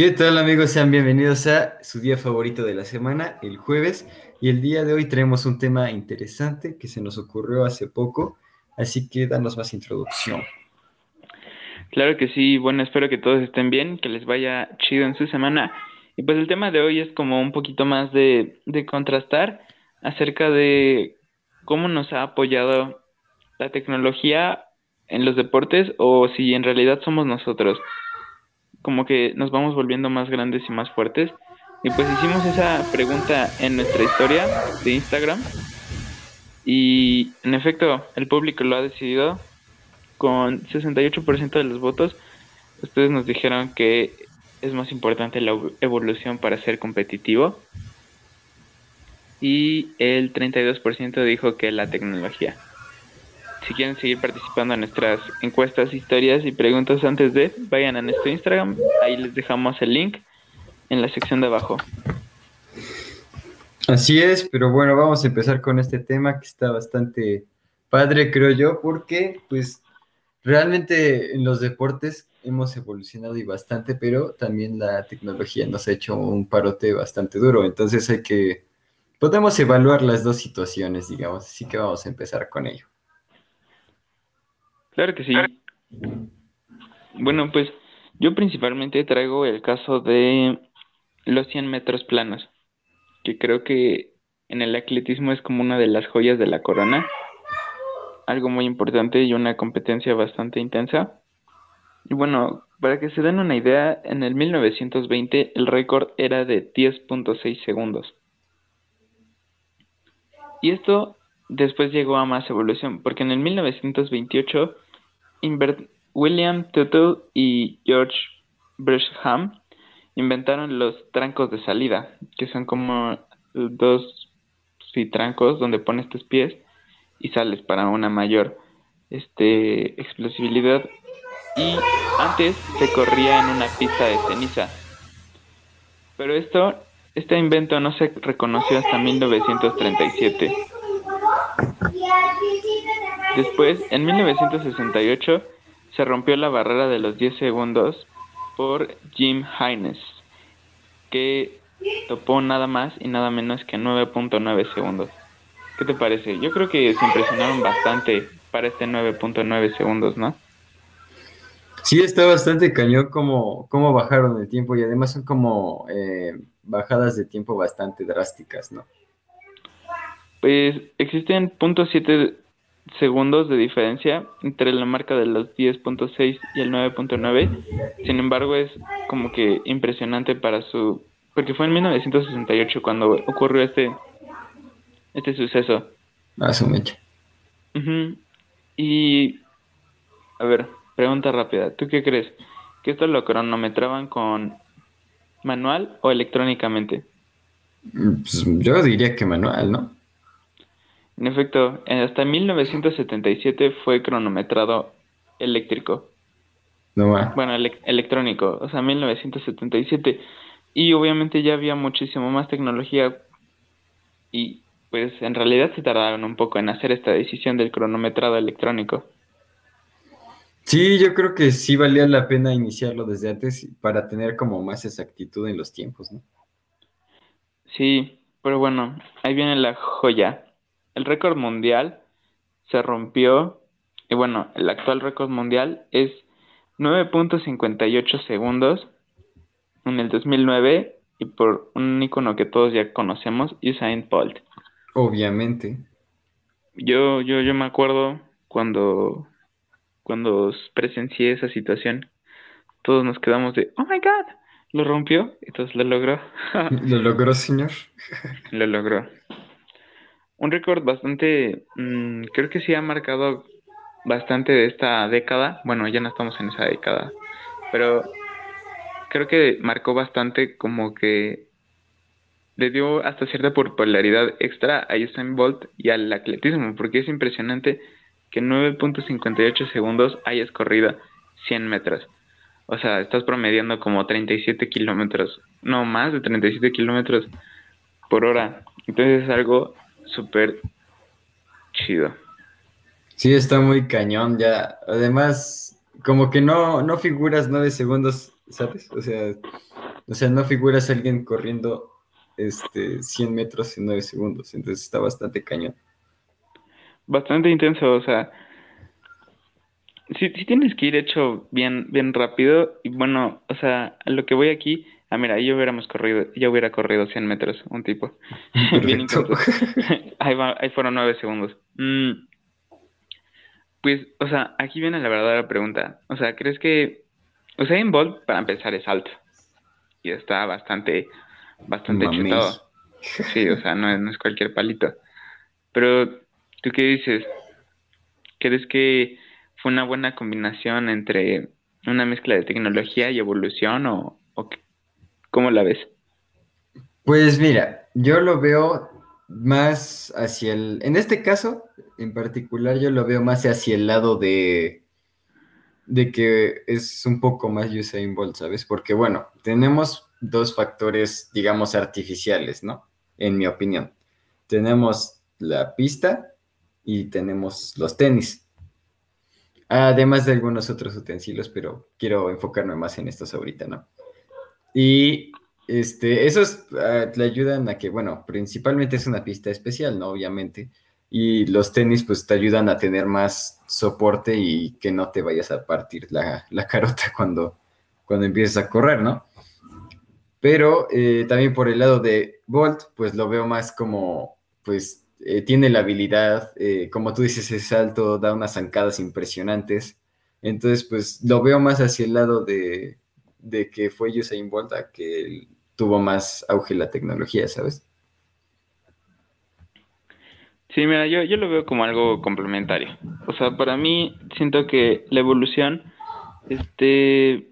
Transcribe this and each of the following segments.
¿Qué tal amigos? Sean bienvenidos a su día favorito de la semana, el jueves. Y el día de hoy tenemos un tema interesante que se nos ocurrió hace poco, así que danos más introducción. Claro que sí, bueno, espero que todos estén bien, que les vaya chido en su semana. Y pues el tema de hoy es como un poquito más de, de contrastar acerca de cómo nos ha apoyado la tecnología en los deportes o si en realidad somos nosotros como que nos vamos volviendo más grandes y más fuertes. Y pues hicimos esa pregunta en nuestra historia de Instagram. Y en efecto, el público lo ha decidido con 68% de los votos. Ustedes nos dijeron que es más importante la evolución para ser competitivo. Y el 32% dijo que la tecnología si quieren seguir participando en nuestras encuestas, historias y preguntas antes de, vayan a nuestro Instagram. Ahí les dejamos el link en la sección de abajo. Así es, pero bueno, vamos a empezar con este tema que está bastante padre, creo yo, porque pues realmente en los deportes hemos evolucionado y bastante, pero también la tecnología nos ha hecho un parote bastante duro, entonces hay que, podemos evaluar las dos situaciones, digamos, así que vamos a empezar con ello. Claro que sí. Bueno, pues yo principalmente traigo el caso de los 100 metros planos, que creo que en el atletismo es como una de las joyas de la corona, algo muy importante y una competencia bastante intensa. Y bueno, para que se den una idea, en el 1920 el récord era de 10.6 segundos. Y esto después llegó a más evolución, porque en el 1928 William Tuttle y George Bresham inventaron los trancos de salida, que son como dos trancos donde pones tus pies y sales para una mayor este, explosibilidad. Y antes se corría en una pista de ceniza. Pero esto, este invento no se reconoció hasta 1937. Después, en 1968, se rompió la barrera de los 10 segundos por Jim Haynes, que topó nada más y nada menos que 9.9 segundos. ¿Qué te parece? Yo creo que se impresionaron bastante para este 9.9 segundos, ¿no? Sí, está bastante cañón como, cómo bajaron el tiempo y además son como eh, bajadas de tiempo bastante drásticas, ¿no? Pues existen .7 segundos de diferencia entre la marca de los 10.6 y el 9.9. Sin embargo, es como que impresionante para su... Porque fue en 1968 cuando ocurrió este, este suceso. Ah, su mecha. Y... A ver, pregunta rápida. ¿Tú qué crees? ¿Que esto lo cronometraban con manual o electrónicamente? Pues yo diría que manual, ¿no? En efecto, hasta 1977 fue cronometrado eléctrico. No Bueno, electrónico, o sea, 1977. Y obviamente ya había muchísimo más tecnología y pues en realidad se tardaron un poco en hacer esta decisión del cronometrado electrónico. Sí, yo creo que sí valía la pena iniciarlo desde antes para tener como más exactitud en los tiempos, ¿no? Sí, pero bueno, ahí viene la joya el récord mundial se rompió y bueno, el actual récord mundial es 9.58 segundos en el 2009 y por un icono que todos ya conocemos, Usain Bolt. Obviamente. Yo, yo, yo me acuerdo cuando, cuando presencié esa situación, todos nos quedamos de, oh my god, lo rompió, entonces lo logró. ¿Lo logró, señor? lo logró un récord bastante, mm, creo que sí ha marcado bastante de esta década. Bueno, ya no estamos en esa década, pero creo que marcó bastante como que le dio hasta cierta popularidad extra a Usain Bolt y al atletismo, porque es impresionante que en 9.58 segundos hayas corrido 100 metros. O sea, estás promediando como 37 kilómetros, no más de 37 kilómetros por hora. Entonces es algo súper chido. Sí, está muy cañón ya. Además, como que no, no figuras nueve segundos, ¿sabes? O sea, O sea, no figuras a alguien corriendo este, 100 metros en 9 segundos, entonces está bastante cañón. Bastante intenso, o sea, sí, sí tienes que ir hecho bien, bien rápido, y bueno, o sea, a lo que voy aquí, ah, mira, yo hubiéramos corrido, yo hubiera corrido 100 metros, un tipo, bien ahí, va, ahí fueron 9 segundos. Mm. Pues, o sea, aquí viene la verdadera pregunta, o sea, ¿crees que Usain Bolt, para empezar, es alto, y está bastante, bastante chetado. Sí, o sea, no es, no es cualquier palito. Pero, ¿tú qué dices? ¿Crees que fue una buena combinación entre una mezcla de tecnología y evolución o, cómo la ves? Pues mira, yo lo veo más hacia el, en este caso en particular yo lo veo más hacia el lado de, de que es un poco más Usain Bolt, ¿sabes? Porque bueno, tenemos dos factores, digamos, artificiales, ¿no? En mi opinión. Tenemos la pista y tenemos los tenis. Además de algunos otros utensilios, pero quiero enfocarme más en estos ahorita, ¿no? Y este, esos ah, le ayudan a que, bueno, principalmente es una pista especial, ¿no? Obviamente. Y los tenis, pues te ayudan a tener más soporte y que no te vayas a partir la, la carota cuando, cuando empieces a correr, ¿no? Pero eh, también por el lado de Bolt, pues lo veo más como, pues eh, tiene la habilidad, eh, como tú dices, es alto, da unas zancadas impresionantes. Entonces, pues lo veo más hacia el lado de, de que fue Usain Bolt a que tuvo más auge la tecnología, ¿sabes? Sí, mira, yo, yo lo veo como algo complementario. O sea, para mí siento que la evolución, este,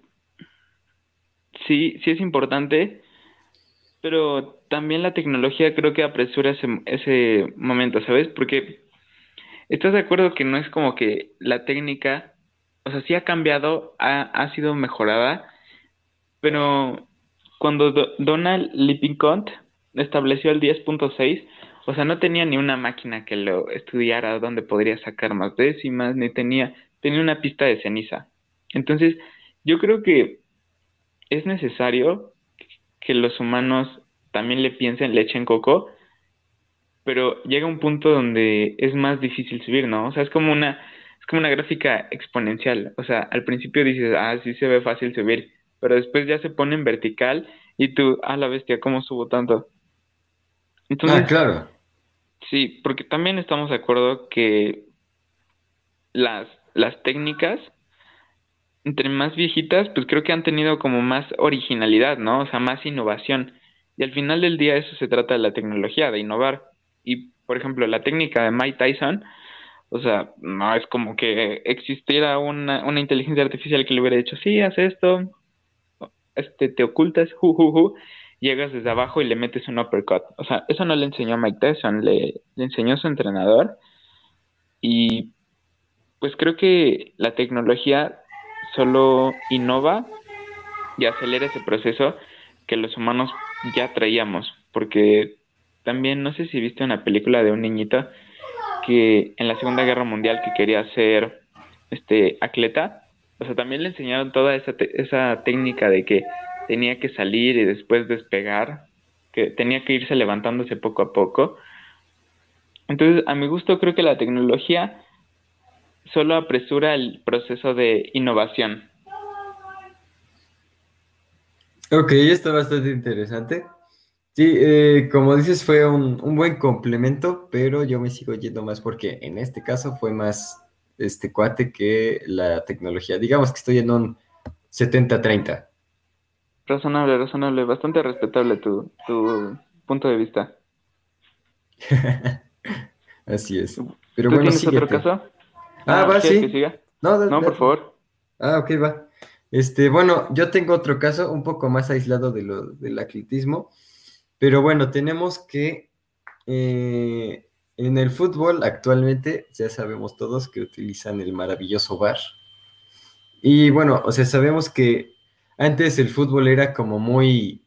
sí, sí es importante, pero también la tecnología creo que apresura ese, ese momento, ¿sabes? Porque estás de acuerdo que no es como que la técnica, o sea, sí ha cambiado, ha, ha sido mejorada, pero cuando Donald Lippincott estableció el 10.6, o sea, no tenía ni una máquina que lo estudiara donde podría sacar más décimas, ni tenía, tenía una pista de ceniza. Entonces, yo creo que es necesario que los humanos también le piensen, le echen coco, pero llega un punto donde es más difícil subir, ¿no? O sea, es como una, es como una gráfica exponencial. O sea, al principio dices, ah, sí se ve fácil subir, pero después ya se pone en vertical y tú, ah, la bestia, ¿cómo subo tanto? Entonces, ah, claro. Sí, porque también estamos de acuerdo que las, las técnicas entre más viejitas, pues creo que han tenido como más originalidad, ¿no? O sea, más innovación. Y al final del día eso se trata de la tecnología, de innovar. Y, por ejemplo, la técnica de Mike Tyson, o sea, no es como que existiera una, una inteligencia artificial que le hubiera dicho, sí, haz esto, este, te ocultas, ju, llegas desde abajo y le metes un uppercut. O sea, eso no le enseñó Mike Tyson, le, le enseñó su entrenador. Y pues creo que la tecnología solo innova y acelera ese proceso que los humanos ya traíamos, porque también no sé si viste una película de un niñito que en la Segunda Guerra Mundial que quería ser este atleta, o sea, también le enseñaron toda esa, esa técnica de que tenía que salir y después despegar, que tenía que irse levantándose poco a poco. Entonces, a mi gusto creo que la tecnología solo apresura el proceso de innovación. Ok, está bastante interesante. Sí, eh, como dices, fue un, un, buen complemento, pero yo me sigo yendo más porque en este caso fue más este cuate que la tecnología. Digamos que estoy en un 70-30. Razonable, razonable, bastante respetable tu, tu punto de vista. Así es. Pero ¿Tú bueno, tienes otro caso? Ah, va, sí. No, no, por favor. Ah, ok, va. Este, bueno, yo tengo otro caso un poco más aislado de lo, del atletismo, pero bueno, tenemos que eh, en el fútbol actualmente ya sabemos todos que utilizan el maravilloso VAR. Y bueno, o sea, sabemos que antes el fútbol era como muy,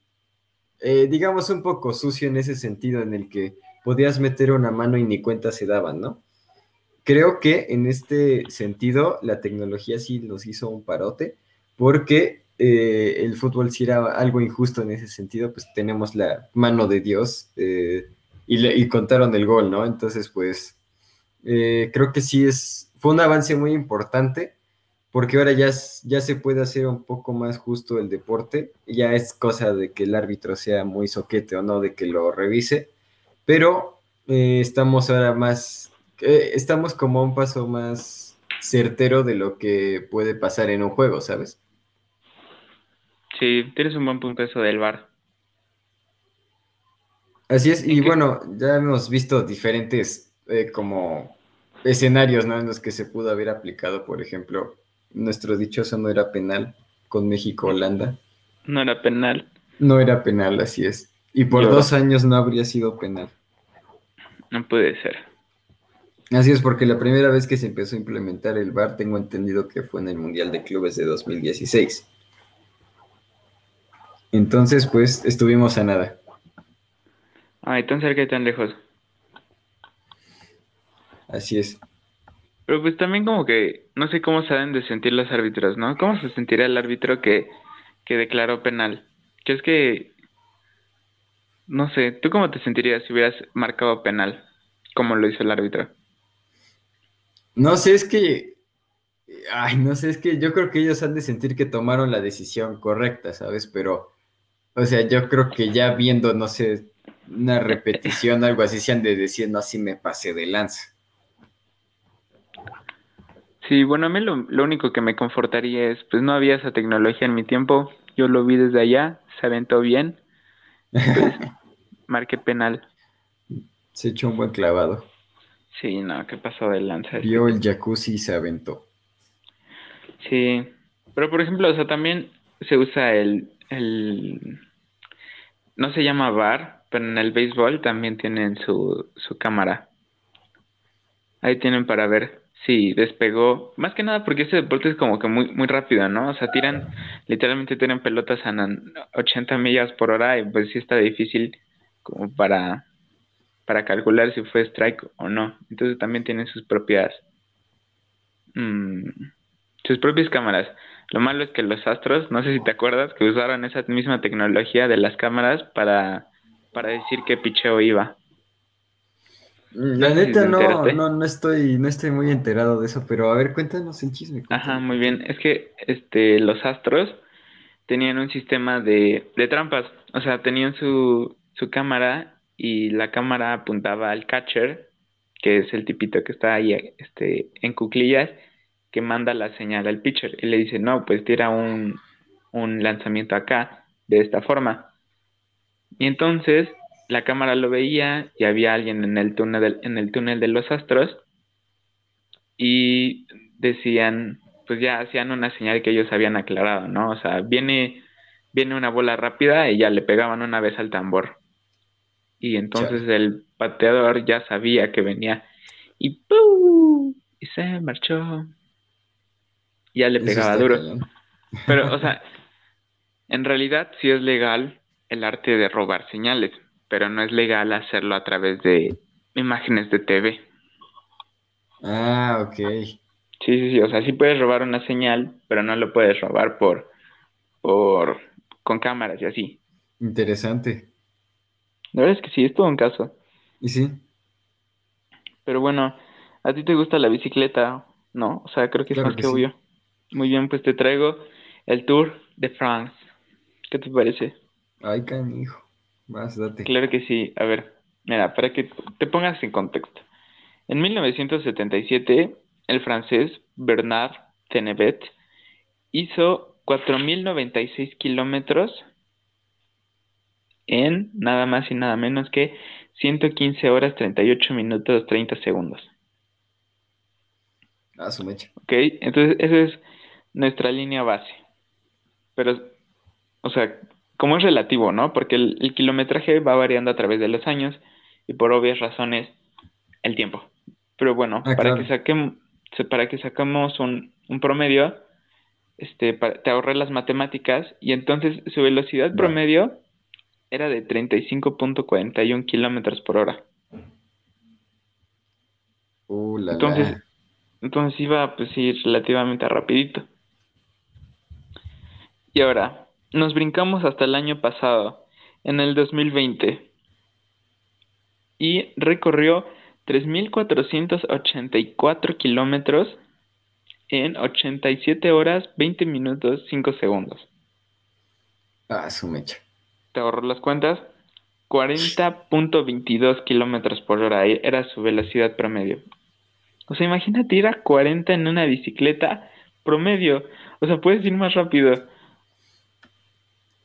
eh, digamos, un poco sucio en ese sentido, en el que podías meter una mano y ni cuenta se daban, ¿no? creo que en este sentido la tecnología sí nos hizo un parote porque eh, el fútbol sí era algo injusto en ese sentido, pues tenemos la mano de Dios eh, y, contaron el gol, ¿no? Entonces, pues eh, creo que sí es, fue un avance muy importante porque ahora ya, ya se puede hacer un poco más justo el deporte, ya es cosa de que el árbitro sea muy soquete o no, de que lo revise, pero estamos ahora más, estamos como a un paso más certero de lo que puede pasar en un juego, ¿sabes? Sí, tienes un buen punto eso del bar. Así es, y bueno, ya hemos visto diferentes eh, como escenarios, ¿no? En los que se pudo haber aplicado, por ejemplo, nuestro dichoso no era penal con México-Holanda. No era penal. No era penal, así es. Y por dos años no habría sido penal. No puede ser. Así es, porque la primera vez que se empezó a implementar el VAR, tengo entendido que fue en el Mundial de Clubes de 2016. Entonces, pues, estuvimos a nada. Ay, tan cerca y tan lejos. Así es. Pero pues también como que no sé cómo saben de sentir los árbitros, ¿no? ¿Cómo se sentiría el árbitro que, que declaró penal? Que es que, no sé, ¿tú cómo te sentirías si hubieras marcado penal, como lo hizo el árbitro? No sé, es que, ay, no sé, es que yo creo que ellos han de sentir que tomaron la decisión correcta, ¿sabes? Pero o sea, yo creo que ya viendo, no sé, una repetición, algo así, se han de decir, no, así me pasé de lanza. Sí, bueno, a mí lo, único que me confortaría es, pues no había esa tecnología en mi tiempo, yo lo vi desde allá, se aventó bien, pues, marqué penal. Se echó un buen clavado. Sí, no, ¿qué pasó de lanza? Vio el jacuzzi y se aventó. Sí, pero por ejemplo, o sea, también se usa el, el no se llama bar, pero en el béisbol también tienen su, su cámara. Ahí tienen para ver si despegó. Más que nada porque ese deporte es como que muy, muy rápido, ¿no? O sea, tiran, literalmente tiran pelotas a 80 millas por hora y pues sí está difícil como para, para calcular si fue strike o no. Entonces también tienen sus propias, mm, sus propias cámaras. Lo malo es que los astros, no sé si te acuerdas, que usaron esa misma tecnología de las cámaras para, para decir qué picheo iba. La neta no, no, no estoy, no estoy muy enterado de eso, pero a ver, cuéntanos el chisme. Ajá, muy bien. Es que este, los astros tenían un sistema de, de trampas. O sea, tenían su, su cámara y la cámara apuntaba al catcher, que es el tipito que está ahí este, en cuclillas, que manda la señal al pitcher y le dice, no, pues tira un, un lanzamiento acá, de esta forma. Y entonces la cámara lo veía y había alguien en el túnel, en el túnel de los astros y decían, pues ya hacían una señal que ellos habían aclarado, ¿no? O sea, viene, viene una bola rápida y ya le pegaban una vez al tambor. Y entonces el pateador ya sabía que venía y ¡pum! Y se marchó ya le pegaba duro. Pero, o sea, en realidad sí es legal el arte de robar señales, pero no es legal hacerlo a través de imágenes de TV. Ah, ok. Sí, sí, sí, o sea, sí puedes robar una señal, pero no lo puedes robar por, por, con cámaras y así. Interesante. La verdad es que sí, es todo un caso. ¿Y sí? Pero bueno, ¿a ti te gusta la bicicleta? No, o sea, creo que es más que, obvio. Muy bien, pues te traigo el Tour de France. ¿Qué te parece? Ay, canijo. Más, date. Claro que sí. A ver, mira, para que te pongas en contexto. En 1977, el francés Bernard Tenevet hizo 4.096 kilómetros en nada más y nada menos que 115 horas 38 minutos 30 segundos. Ah, su mecha. Ok, entonces ese es nuestra línea base. Pero, o sea, como es relativo, ¿no? Porque el, kilometraje va variando a través de los años y por obvias razones el tiempo. Pero bueno, ah, para, que saquemos, para que sacamos un, un promedio, este, te ahorré las matemáticas y entonces su velocidad promedio era de 35.41 kilómetros por hora. Uh, entonces, entonces iba pues ir relativamente rapidito. Y ahora, nos brincamos hasta el año pasado, en el 2020, y recorrió 3.484 kilómetros en 87 horas, 20 minutos, 5 segundos. Ah, su mecha. ¿Te ahorro las cuentas? 40.22 kilómetros por hora era su velocidad promedio. O sea, imagínate ir a 40 en una bicicleta promedio. O sea, puedes ir más rápido.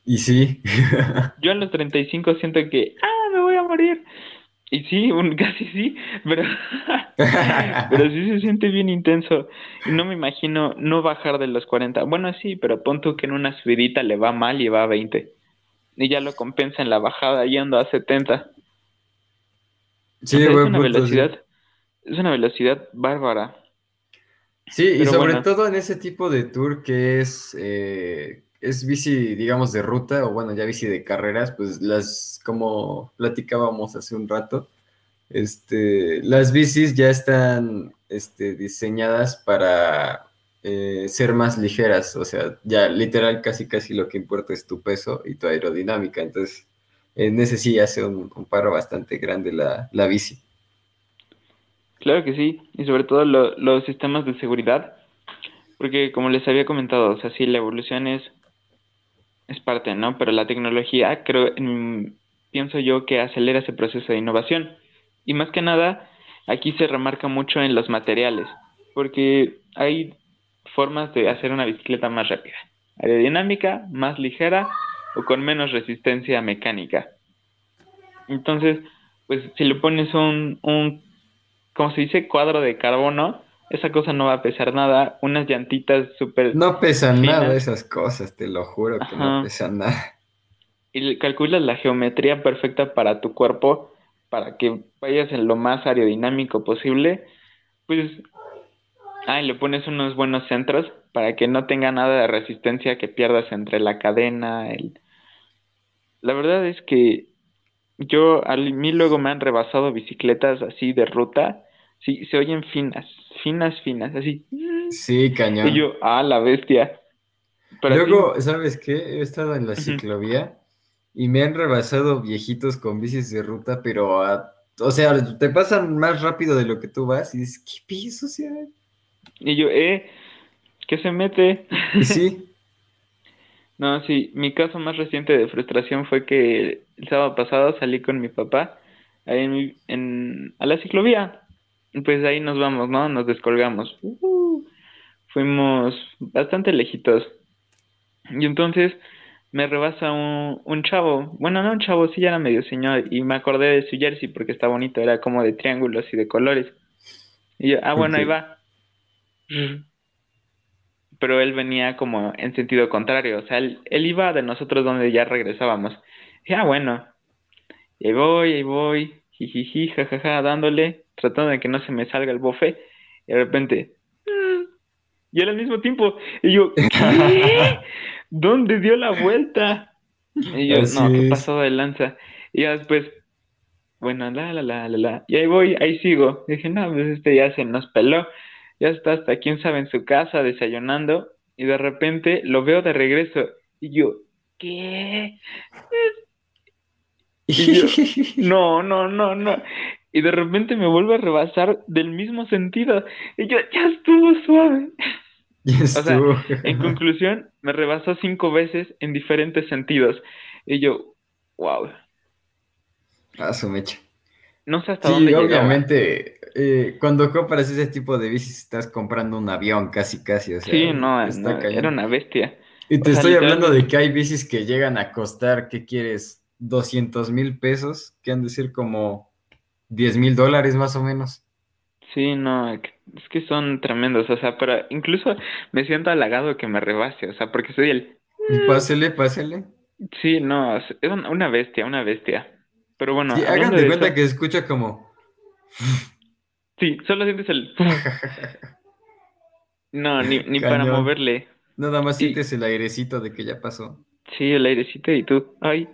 Y sí. Yo a los 35 siento que, ah, me voy a morir. Y sí, un, casi sí, pero, pero sí se siente bien intenso. No me imagino no bajar de los 40. Bueno, sí, pero pon tú que en una subidita le va mal y va a 20. Y ya lo compensa en la bajada yendo a 70. Sí, es una velocidad, es una velocidad bárbara. Sí, y sobre todo en ese tipo de tour que es eh, es bici, digamos, de ruta, o bueno, ya bici de carreras, pues las, como platicábamos hace un rato, este, las bicis ya están este, diseñadas para eh, ser más ligeras, o sea, ya literal casi casi lo que importa es tu peso y tu aerodinámica, entonces en ese sí hace un, un paro bastante grande la, la, bici. Claro que sí, y sobre todo los sistemas de seguridad, porque como les había comentado, o sea, sí, la evolución es es parte, ¿no? Pero la tecnología, creo, pienso yo que acelera ese proceso de innovación. Y más que nada, aquí se remarca mucho en los materiales, porque hay formas de hacer una bicicleta más rápida, aerodinámica, más ligera o con menos resistencia mecánica. Entonces, pues si le pones un, un como se dice, cuadro de carbono, esa cosa no va a pesar nada. Unas llantitas súper. No pesan nada esas cosas, te lo juro que no pesan nada. Y calculas la geometría perfecta para tu cuerpo, para que vayas en lo más aerodinámico posible. Pues. Ah, y le pones unos buenos centros para que no tenga nada de resistencia que pierdas entre la cadena. El... La verdad es que yo, a mí luego me han rebasado bicicletas así de ruta. Sí, se oyen finas, finas, finas, así. Sí, cañón. Y yo, ah, la bestia. Luego, ¿sabes qué? He estado en la ciclovía y me han rebasado viejitos con bicis de ruta, pero, o sea, te pasan más rápido de lo que tú vas y dices, ¿qué piso, sea? Y yo, eh, ¿qué se mete? Sí. no, sí, mi caso más reciente de frustración fue que el sábado pasado salí con mi papá en, en, a la ciclovía pues ahí nos vamos, ¿no? Nos descolgamos. Uh, fuimos bastante lejitos. Y entonces me rebasa un, un chavo. Bueno, no un chavo, sí ya era medio señor. Y me acordé de su jersey porque está bonito, era como de triángulos y de colores. Y yo, ah, bueno, ahí va. Pero él venía como en sentido contrario. O sea, él, él iba de nosotros donde ya regresábamos. Y ah, bueno. Y ahí voy, ahí voy. Jijiji, jajaja, dándole tratando de que no se me salga el bofe, y de repente, mm", y al mismo tiempo, y yo, ¿qué? ¿Dónde dio la vuelta? Y yo, no, ¿qué pasó de lanza? Y ya después, bueno, la, la, la, la, la, y ahí voy, ahí sigo. dije, no, pues este ya se nos peló, ya está hasta quién sabe en su casa desayunando, y de repente lo veo de regreso, y yo, ¿qué? Y yo, no, no, no, no y de repente me vuelve a rebasar del mismo sentido. Y yo, ya estuvo suave. Ya estuvo. O sea, en conclusión, me rebasó cinco veces en diferentes sentidos. Y yo, wow. Ah, su mecha. No sé hasta dónde obviamente, eh, cuando compras ese tipo de bicis estás comprando un avión casi, casi. O sea, sí, no, era una bestia. Y te estoy hablando de que hay bicis que llegan a costar, ¿qué quieres? 200 mil pesos, que han de ser como 10 mil dólares más o menos. Sí, no, es que son tremendos, o sea, pero incluso me siento halagado que me rebase, o sea, porque soy el... Pásele, pásele. Sí, no, es una bestia, una bestia. Pero bueno, sí, hagan de cuenta que escucha como... Sí, solo sientes el... No, ni, ni para moverle. Nada más sientes el airecito de que ya pasó. Sí, el airecito y tú, ay,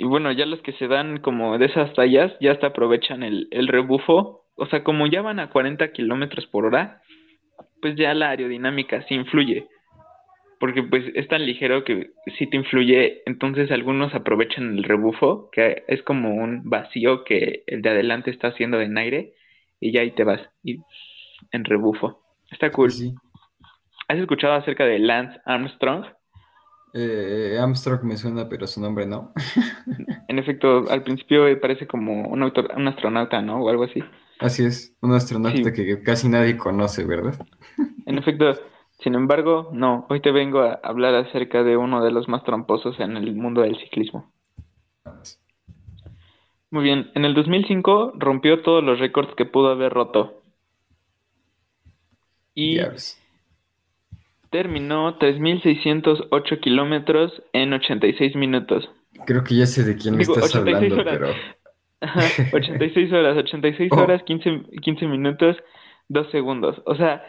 y bueno, ya los que se dan como de esas tallas, ya hasta aprovechan el, el rebufo. O sea, como ya van a 40 kilómetros por hora, pues ya la aerodinámica sí influye. porque pues es tan ligero que sí te influye, entonces algunos aprovechan el rebufo, que es como un vacío que el de adelante está haciendo en aire, y ya ahí te vas, y en rebufo. Está cool. Sí. ¿Has escuchado acerca de Lance Armstrong? Eh, Armstrong me suena, pero su nombre no. En efecto, al principio parece como un, autor, un astronauta, ¿no? O algo así. Así es, un astronauta Sí. que casi nadie conoce, ¿verdad? En efecto, sin embargo, no. Hoy te vengo a hablar acerca de uno de los más tramposos en el mundo del ciclismo. Muy bien, en el 2005 rompió todos los récords que pudo haber roto. Y. terminó 3.608 kilómetros en 86 minutos. Creo que ya sé de quién me Digo, estás 86 hablando, horas. pero Ajá, 86 horas, 86 Oh. horas, 15, 15 minutos, 2 segundos. O sea,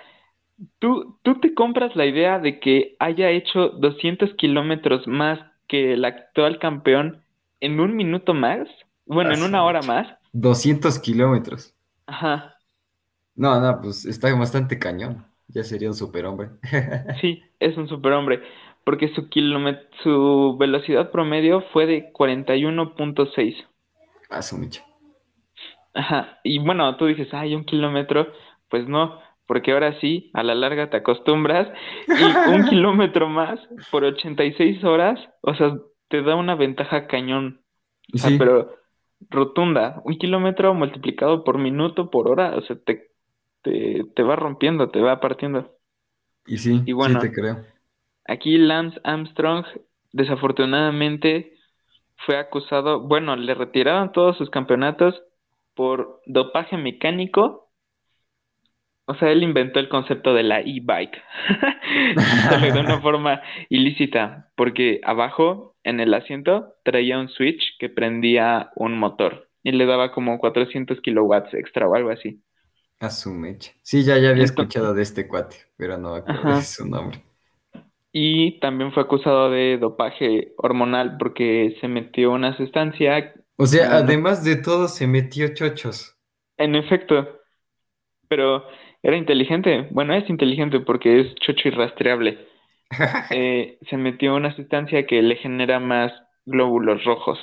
tú, tú te compras la idea de que haya hecho 200 kilómetros más que el actual campeón en un minuto más. Bueno, en Ah, una hora más. 200 kilómetros. Ajá, No, no, pues está bastante cañón. Ya sería un superhombre. sí, es un superhombre. Porque su, su velocidad promedio fue de 41.6. Ah, su. Ajá, y bueno, tú dices, ay, un kilómetro, pues no, porque ahora sí, a la larga te acostumbras y un kilómetro más por 86 horas, o sea, te da una ventaja cañón, o sea, Sí, pero rotunda, un kilómetro multiplicado por minuto por hora, o sea, te, te, te va rompiendo, te va partiendo. y sí, y bueno. sí te creo. Aquí Lance Armstrong, desafortunadamente, fue acusado, bueno, le retiraron todos sus campeonatos por dopaje mecánico. O sea, él inventó el concepto de la e-bike. De una forma ilícita, porque abajo, en el asiento, traía un switch que prendía un motor y le daba como 400 kilowatts extra o algo así. A su mecha. Sí, ya, ya había Entonces- escuchado de este cuate, pero no acuerdo de su nombre. Y también fue acusado de dopaje hormonal porque se metió una sustancia O sea, no. además de todo, se metió chochos. En efecto, pero era inteligente. Bueno, es inteligente porque es chocho y rastreable. Eh, se metió una sustancia que le genera más glóbulos rojos.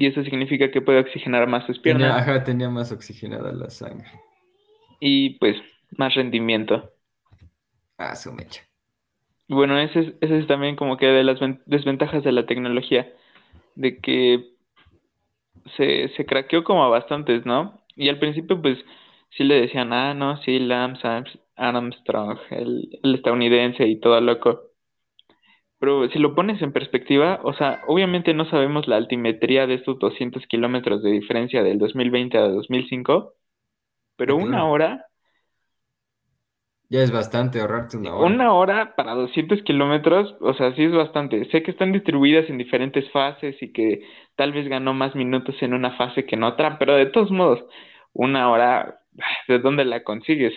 Y eso significa que puede oxigenar más sus Tenía, piernas ajá, tenía más oxigenada la sangre. y pues más rendimiento. Ah, su mecha. Bueno, ese es, ese es también como que de las ven- desventajas de la tecnología, de que se, se craqueó como a bastantes, ¿no? Y al principio pues sí le decían, ah, no, sí, Lance Arms- Armstrong, el, el estadounidense y todo loco. Pero si lo pones en perspectiva, o sea, obviamente no sabemos la altimetría de estos 200 kilómetros de diferencia del 2020 a 2005, pero Ujú. una hora Ya es bastante ahorrarte una hora. Una hora para 200 kilómetros, o sea, sí es bastante. Sé que están distribuidas en diferentes fases y que tal vez ganó más minutos en una fase que en otra, pero de todos modos, una hora, ¿de dónde la consigues?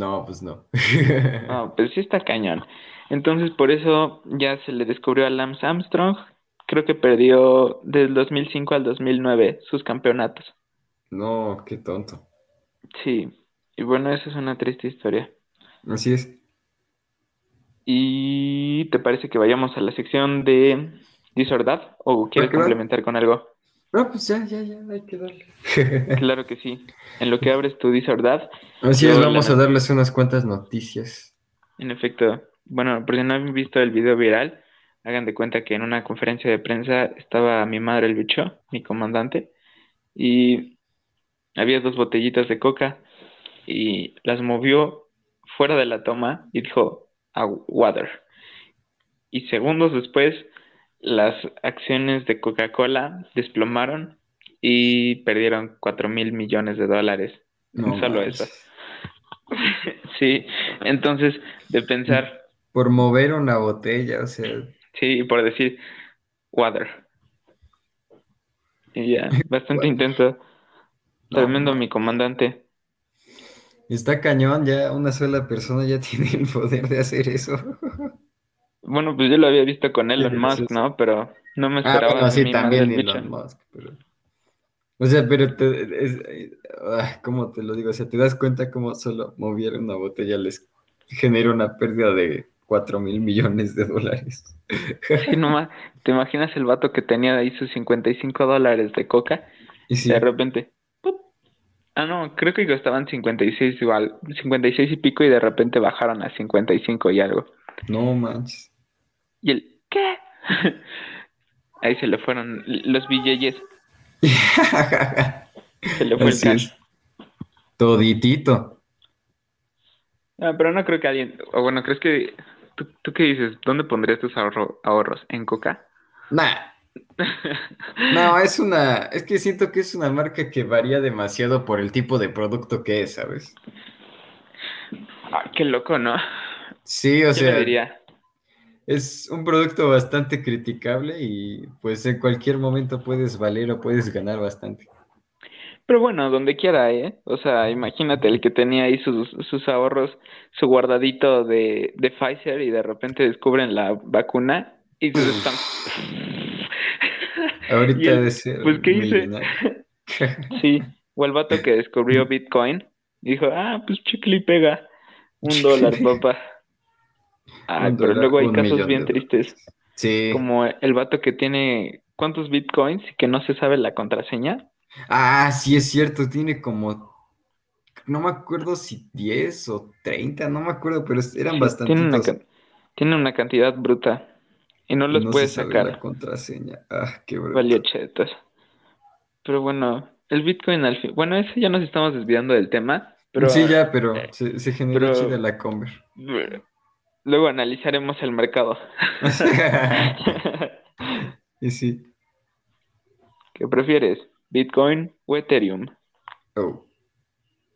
No, pues no. No, pues sí está cañón. Entonces, por eso ya se le descubrió a Lance Armstrong. Creo que perdió del 2005 al 2009 sus campeonatos. No, qué tonto. Sí, y bueno, esa es una triste historia. Así es. ¿Y te parece que vayamos a la sección de disordad o quieres complementar con algo? No, pues ya, ya, ya, hay que darle. Claro que sí. En lo que abres tu disordad, Así Yo es, la vamos a darles unas cuantas noticias. en efecto, bueno, por si no han visto el video viral, hagan de cuenta que en una conferencia de prensa estaba mi madre el bicho, mi comandante, y había dos botellitas de coca y las movió fuera de la toma y dijo a water. Y segundos después las acciones de Coca-Cola desplomaron y perdieron cuatro mil millones de dólares. No Solo eso. Sí, entonces de pensar, Por mover una botella, o sea, sí, por decir water. Y ya, bastante intenso. Tremendo mi comandante. está cañón, ya una sola persona ya tiene el poder de hacer eso. Bueno, pues yo lo había visto con Elon Sí, Musk. ¿no? Pero no me Ah, esperaba bueno, a sí, también. Elon Musk, pero... O sea, pero te, es, ah, ¿cómo te lo digo? O sea, te das cuenta cómo solo mover una botella les genera una pérdida de 4 mil millones de dólares. Sí, nomás, ¿te imaginas el vato que tenía ahí sus 55 dólares de coca? Y sí, De repente, ¡pup! ah, no, creo que costaban 56 igual, 56 y pico y de repente bajaron a 55 y algo. no manches. Y el, ¿qué? Ahí se le fueron los billetes, se le fue Así el cash. Toditito. Ah, pero no creo que alguien, o bueno, ¿crees que, tú, tú qué dices? ¿Dónde pondrías tus ahorro- ahorros? ¿En coca? Nah, no, es una, es que siento que es una marca que varía demasiado por el tipo de producto que es, ¿sabes? Ah, qué loco, ¿no? Sí, o sea, diría, es un producto bastante criticable y pues en cualquier momento puedes valer o puedes ganar bastante. pero bueno, donde quiera, ¿eh? O sea, imagínate el que tenía ahí sus, sus ahorros, su guardadito de, de Pfizer y de repente descubren la vacuna y se están... Ahorita Y el- de ser pues, ¿qué hice? Sí, o el vato que descubrió Bitcoin dijo, ah, pues chicle y pega, un dólar, papá. Ay, Un pero luego hay casos bien tristes, Sí. como el vato que tiene cuántos Bitcoins y que no se sabe la contraseña. Ah, sí es cierto, tiene como, no me acuerdo si 10 o 30, no me acuerdo, pero eran Sí, bastantitos. tiene una, can- tiene una cantidad bruta y no los no se puedes sabe sacar. la contraseña. Ah, qué bruto. Valió chetas. Pero bueno, el Bitcoin al fin. Bueno, eso ya nos estamos desviando del tema, pero Sí, ya, pero eh, se, se generó pero- chida la Conver. Luego analizaremos el mercado. Y sí. ¿Qué prefieres? ¿Bitcoin o Ethereum? Oh.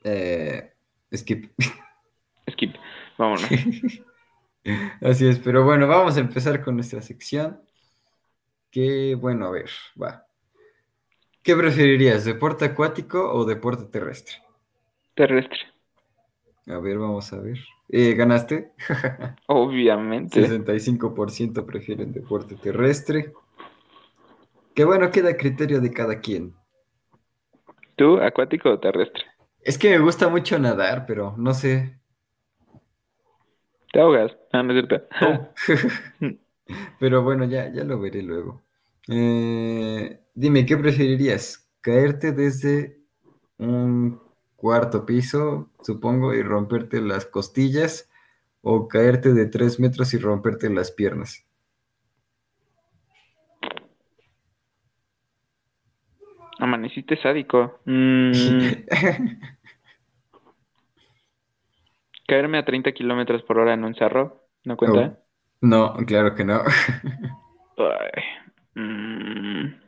Eh, skip. Skip. Vámonos. Así es, pero bueno, vamos a empezar con nuestra sección. Que bueno, a ver, va. ¿Qué preferirías, deporte acuático o deporte terrestre? Terrestre. A ver, vamos a ver. Eh, ¿ganaste? Obviamente. 65% prefieren deporte terrestre. Que bueno, queda a criterio de cada quien. ¿Tú, acuático o terrestre? Es que me gusta mucho nadar, pero no sé. ¿Te ahogas? Ah, no es cierto. Pero bueno, ya, ya lo veré luego. Eh, dime, ¿qué preferirías? ¿Caerte desde un cuarto piso, supongo, y romperte las costillas? ¿O caerte de tres metros y romperte las piernas? Amaneciste sádico. Mm, caerme a 30 kilómetros por hora en un cerro. ¿No cuenta? No, claro que no. Ay, mm.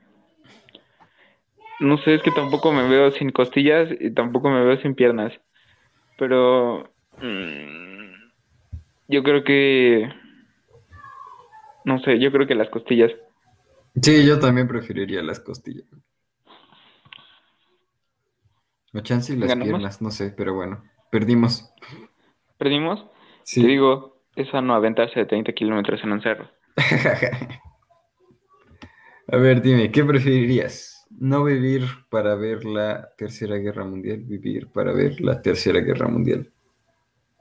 No sé, es que tampoco me veo sin costillas y tampoco me veo sin piernas. Pero mm, yo creo que... No sé, yo creo que las costillas. Sí, yo también preferiría las costillas. O chance y las ¿Ganamos? piernas, no sé, pero bueno, perdimos. ¿Perdimos? Sí. Te digo, es no aventarse de 30 kilómetros en un cerro. A ver, dime, ¿qué preferirías? ¿No vivir para ver la Tercera Guerra Mundial? ¿Vivir para ver la Tercera Guerra Mundial?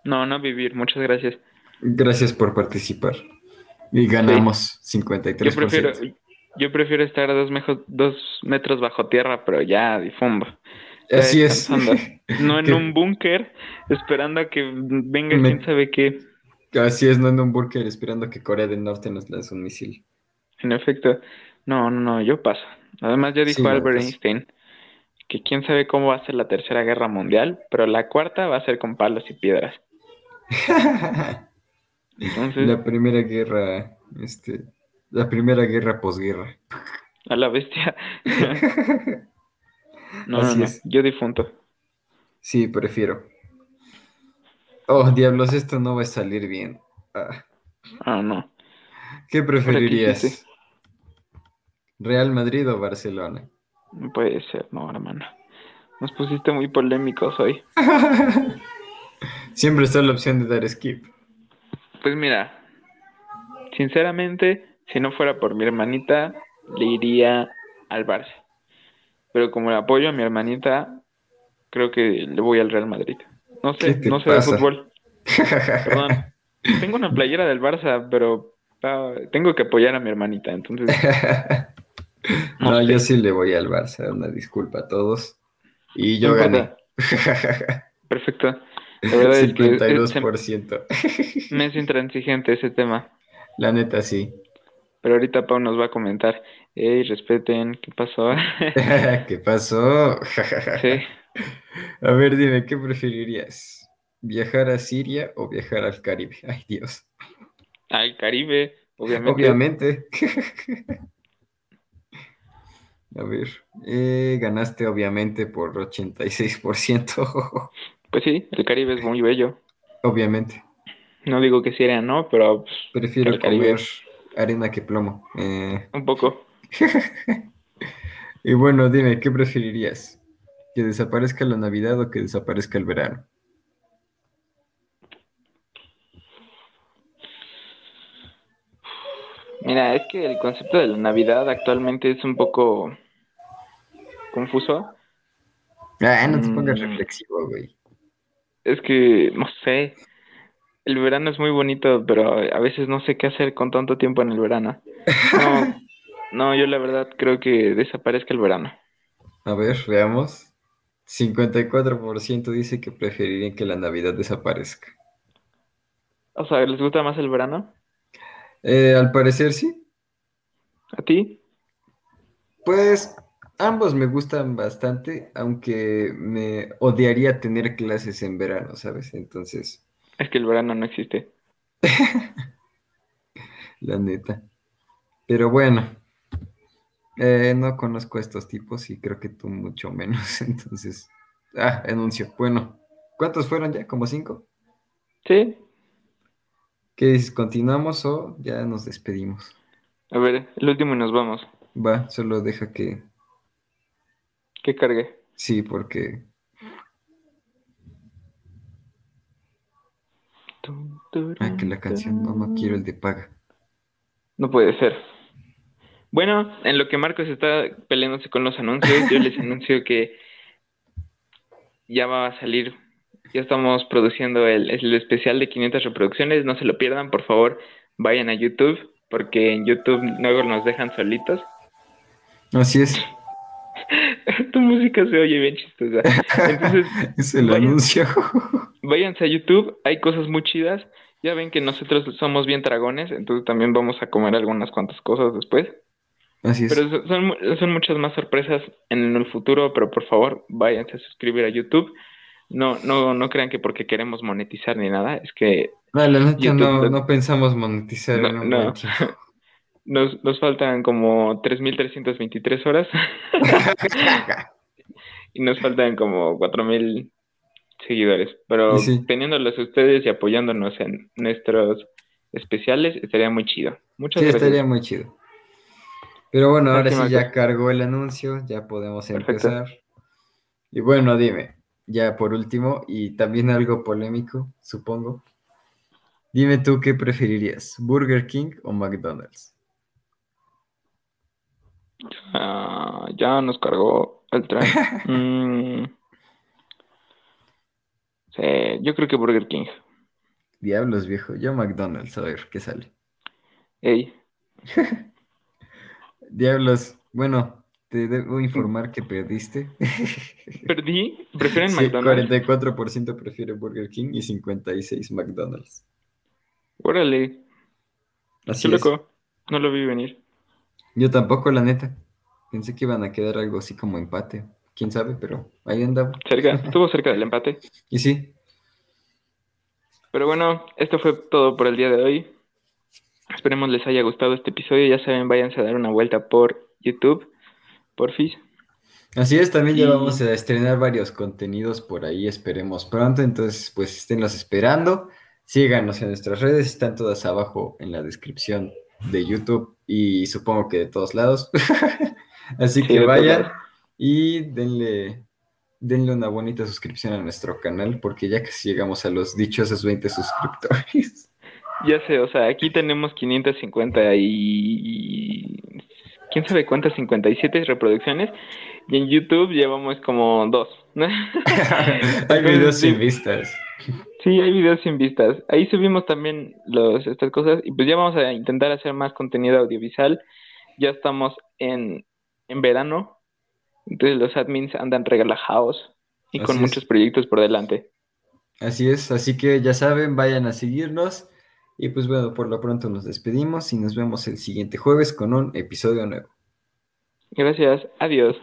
No, no vivir, muchas gracias. Gracias por participar. Y ganamos 53%. Yo prefiero, yo prefiero estar dos, mejo- dos metros bajo tierra, pero ya difundo. Así es. No en un búnker, esperando a que venga Me- quién sabe qué. Así es, no en un búnker esperando que Corea del Norte nos lance un misil. En efecto, no, no, no, yo paso. Además, ya dijo Sí, Albert pues. Einstein que quién sabe cómo va a ser la tercera guerra mundial, pero la cuarta va a ser con palos y piedras. Entonces, La primera guerra, este, la primera guerra posguerra. a la bestia. No, no, Así no, es. yo difunto. Sí, prefiero. Oh, diablos, esto no va a salir bien. Ah, Ah, no. ¿Qué preferirías? ¿Real Madrid o Barcelona? No puede ser, no, hermano. Nos pusiste muy polémicos hoy. Siempre está la opción de dar skip. Pues mira, sinceramente, si no fuera por mi hermanita, le iría al Barça. Pero como le apoyo a mi hermanita, creo que le voy al Real Madrid. No sé, ¿Qué te no sé de fútbol. Perdón. Tengo una playera del Barça, pero ah, tengo que apoyar a mi hermanita, entonces. no, yo sí le voy al Barça, una disculpa a todos. Y yo gané. Perfecto. La verdad es que 52%. me es intransigente ese tema. La neta, sí. Pero ahorita Pau nos va a comentar. Ey, respeten, ¿qué pasó? ¿Qué pasó? sí. A ver, dime, ¿qué preferirías? ¿Viajar a Siria o viajar al Caribe? Ay, Dios. Al Caribe, obviamente. Obviamente. A ver, eh, ganaste obviamente por 86%. Pues sí, el Caribe es muy bello. Obviamente. No digo que Siria no, pero... Pues, Prefiero comer arena que plomo. Eh. Un poco. y bueno, dime, ¿qué preferirías? ¿Que desaparezca la Navidad o que desaparezca el verano? Mira, es que el concepto de la Navidad actualmente es un poco confuso. Ah, no te pongas mm. reflexivo, güey. Es que, no sé, el verano es muy bonito, pero a veces no sé qué hacer con tanto tiempo en el verano. No, no yo la verdad creo que desaparezca el verano. A ver, veamos. 54% dice que preferirían que la Navidad desaparezca. O sea, ¿les gusta más el verano? Eh, al parecer sí. ¿A ti? Pues ambos me gustan bastante, aunque me odiaría tener clases en verano, ¿sabes? Entonces... Es que el verano no existe. La neta. Pero bueno, eh, no conozco a estos tipos y creo que tú mucho menos. Entonces, ah, anuncio. Bueno, ¿cuántos fueron ya? ¿Como cinco? Sí. ¿Qué dices? ¿Continuamos o ya nos despedimos? A ver, el último y nos vamos. Va, solo deja que... Que cargue. Sí, porque Ah, que la canción, no, no quiero el de paga. No puede ser. Bueno, en lo que Marcos está peleándose con los anuncios, yo les anuncio que ya va a salir, ya estamos produciendo el, el especial de 500 reproducciones, no se lo pierdan, por favor, vayan a YouTube, porque en YouTube luego nos dejan solitos. Así es. tu música se oye bien chistosa. Entonces, es el anuncio. Váyanse a YouTube, hay cosas muy chidas. Ya ven que nosotros somos bien dragones, entonces también vamos a comer algunas cuantas cosas después. Así es. Pero son, son muchas más sorpresas en el futuro, pero por favor, váyanse a suscribir a YouTube. No, no, no crean que porque queremos monetizar ni nada, es que... No, la no, no, pensamos monetizar. No, no. Nos, nos faltan como 3.323 horas. y nos faltan como 4.000 seguidores. Pero teniéndolos ustedes y apoyándonos en nuestros especiales, estaría muy chido. Muchas sí, estaría muy chido. Pero bueno, ahora sí ya cargó el anuncio, ya podemos empezar. Y bueno, dime, ya por último, y también algo polémico, supongo. Dime tú qué preferirías, Burger King o McDonald's. Ya, nos cargó el tren. Mm. Sí, yo creo que Burger King. Diablos, viejo. Yo McDonald's, a ver qué sale. Ey. Diablos. Bueno, te debo informar que perdiste. ¿Perdí? ¿Prefieren McDonald's? 44% prefiere Burger King y 56% McDonald's. Órale. Así loco. No lo vi venir. Yo tampoco, la neta. Pensé que iban a quedar algo así como empate. Quién sabe, pero ahí andaba. Cerca, estuvo cerca del empate. Y sí. Pero bueno, esto fue todo por el día de hoy. Esperemos les haya gustado este episodio. Ya saben, váyanse a dar una vuelta por YouTube, por FIS. Así es, también ya vamos a estrenar varios contenidos por ahí, esperemos pronto. Entonces, pues esténlos esperando. Síganos en nuestras redes, están todas abajo en la descripción de YouTube y supongo que de todos lados. Así que vayan y denle, denle una bonita suscripción a nuestro canal porque ya casi llegamos a los dichosos 20 suscriptores. Ya sé, o sea, aquí tenemos 550 y... ¿Quién sabe cuántas? 57 reproducciones. Y en YouTube llevamos como dos. Hay videos sin vistas. Sí, hay videos sin vistas. Ahí subimos también los, estas cosas y pues ya vamos a intentar hacer más contenido audiovisual. Ya estamos en, en verano, entonces los admins andan relajados y con muchos proyectos por delante. Así es, así que ya saben, vayan a seguirnos y pues bueno, por lo pronto nos despedimos y nos vemos el siguiente jueves con un episodio nuevo. Gracias, adiós.